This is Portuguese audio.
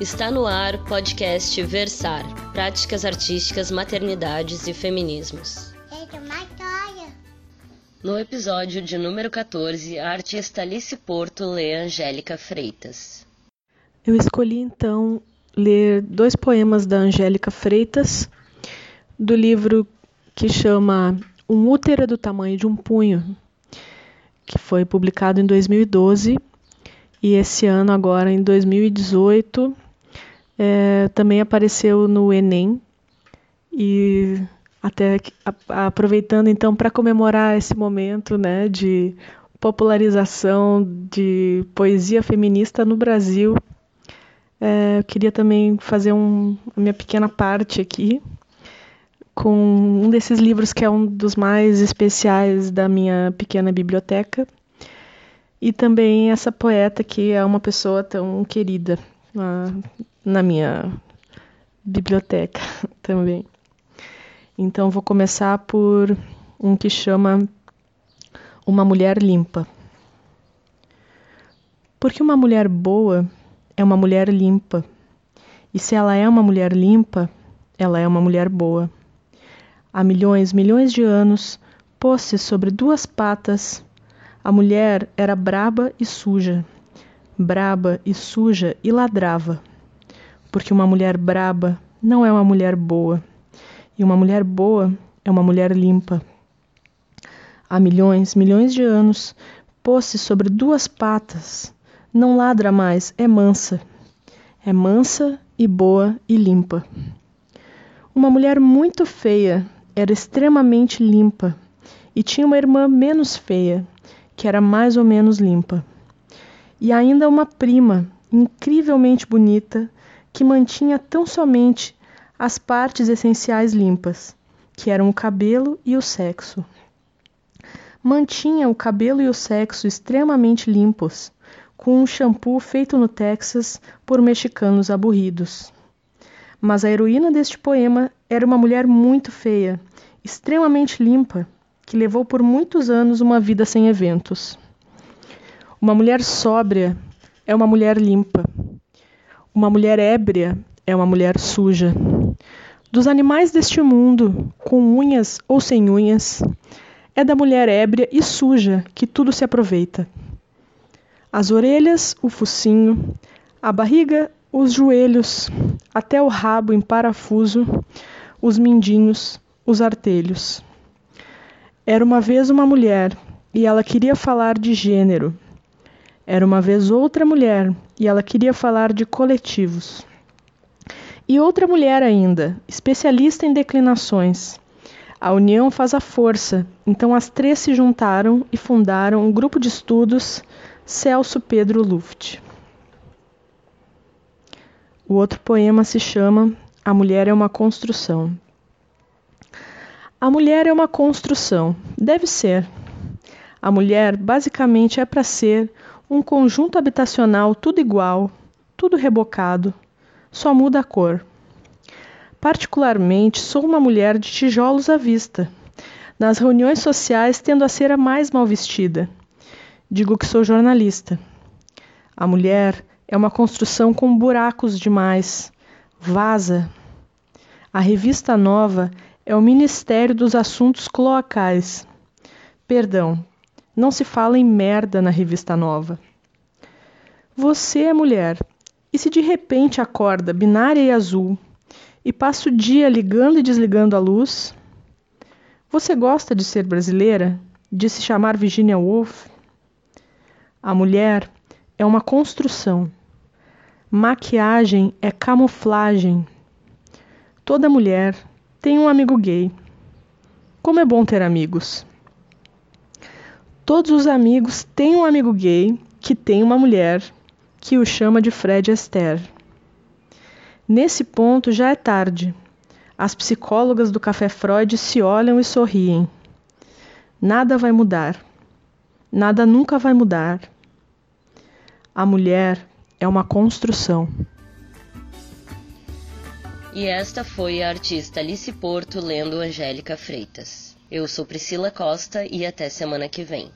Está no ar podcast Versar Práticas Artísticas, Maternidades e Feminismos. No episódio de número 14, a artista Alice Porto lê Angélica Freitas. Eu escolhi então ler dois poemas da Angélica Freitas, do livro que chama Um útero do tamanho de um punho, que foi publicado em 2012 e esse ano, agora em 2018, é, também apareceu no Enem. E até aproveitando então para comemorar esse momento né, de popularização de poesia feminista no Brasil, é, eu queria também fazer um, a minha pequena parte aqui com um desses livros que é um dos mais especiais da minha pequena biblioteca. E também essa poeta que é uma pessoa tão querida, na minha biblioteca também. Então vou começar por um que chama Uma Mulher Limpa. Porque uma mulher boa é uma mulher limpa. E se ela é uma mulher limpa, ela é uma mulher boa. Há milhões, milhões de anos, pôs-se sobre duas patas. A mulher era braba e suja, braba e suja e ladrava porque uma mulher braba não é uma mulher boa, e uma mulher boa é uma mulher limpa. Há milhões, milhões de anos, pôs-se sobre duas patas, não ladra mais, é mansa. É mansa e boa e limpa. Uma mulher muito feia era extremamente limpa e tinha uma irmã menos feia, que era mais ou menos limpa. E ainda uma prima, incrivelmente bonita, que mantinha tão somente as partes essenciais limpas, que eram o cabelo e o sexo. Mantinha o cabelo e o sexo extremamente limpos, com um shampoo feito no Texas por mexicanos aburridos. Mas a heroína deste poema era uma mulher muito feia, extremamente limpa, que levou por muitos anos uma vida sem eventos. Uma mulher sóbria é uma mulher limpa. Uma mulher ébria é uma mulher suja. Dos animais deste mundo, com unhas ou sem unhas, é da mulher ébria e suja que tudo se aproveita. As orelhas, o focinho, a barriga, os joelhos, até o rabo em parafuso, os mindinhos, os artelhos. Era uma vez uma mulher e ela queria falar de gênero. Era uma vez outra mulher e ela queria falar de coletivos. E outra mulher ainda, especialista em declinações. A união faz a força, então as três se juntaram e fundaram um grupo de estudos Celso Pedro Luft. O outro poema se chama A Mulher é uma Construção. A mulher é uma construção, deve ser. A mulher basicamente é para ser um conjunto habitacional tudo igual, tudo rebocado, só muda a cor. Particularmente, sou uma mulher de tijolos à vista. Nas reuniões sociais, tendo a ser a mais mal vestida. Digo que sou jornalista. A mulher é uma construção com buracos demais. Vaza. A revista nova é o Ministério dos Assuntos Cloacais. Perdão, não se fala em merda na revista nova. Você é mulher, e se de repente acorda binária e azul e passa o dia ligando e desligando a luz? Você gosta de ser brasileira? De se chamar Virginia Woolf? A mulher é uma construção. Maquiagem é camuflagem. Toda mulher tem um amigo gay. Como é bom ter amigos. Todos os amigos têm um amigo gay que tem uma mulher que o chama de Fred Astaire. Nesse ponto já é tarde. As psicólogas do Café Freud se olham e sorriem. Nada vai mudar. Nada nunca vai mudar. A mulher é uma construção. E esta foi a artista Alice Porto lendo Angélica Freitas. Eu sou Priscila Costa e até semana que vem.